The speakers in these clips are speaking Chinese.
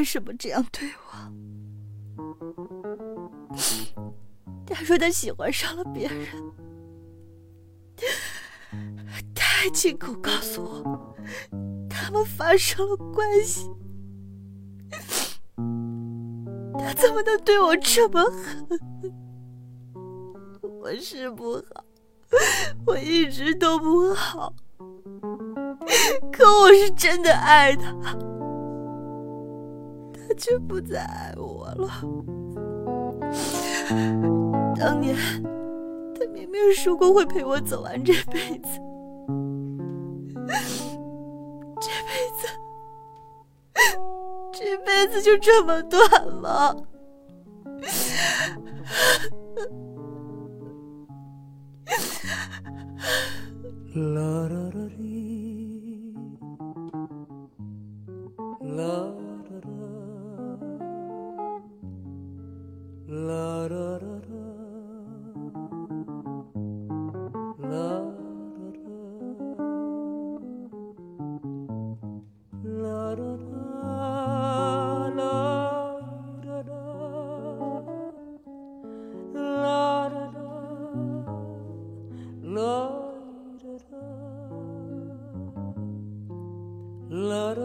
为什么这样对我。他说他喜欢上了别人，他还亲口告诉我，他们发生了关系。他怎么能对我这么狠？我是不好，我一直都不好，可我是真的爱他，就不再爱我了。当年，他明明说过会陪我走完这辈子，这辈子，这辈子就这么短吗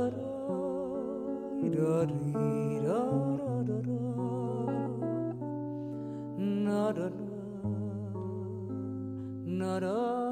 da da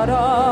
？da da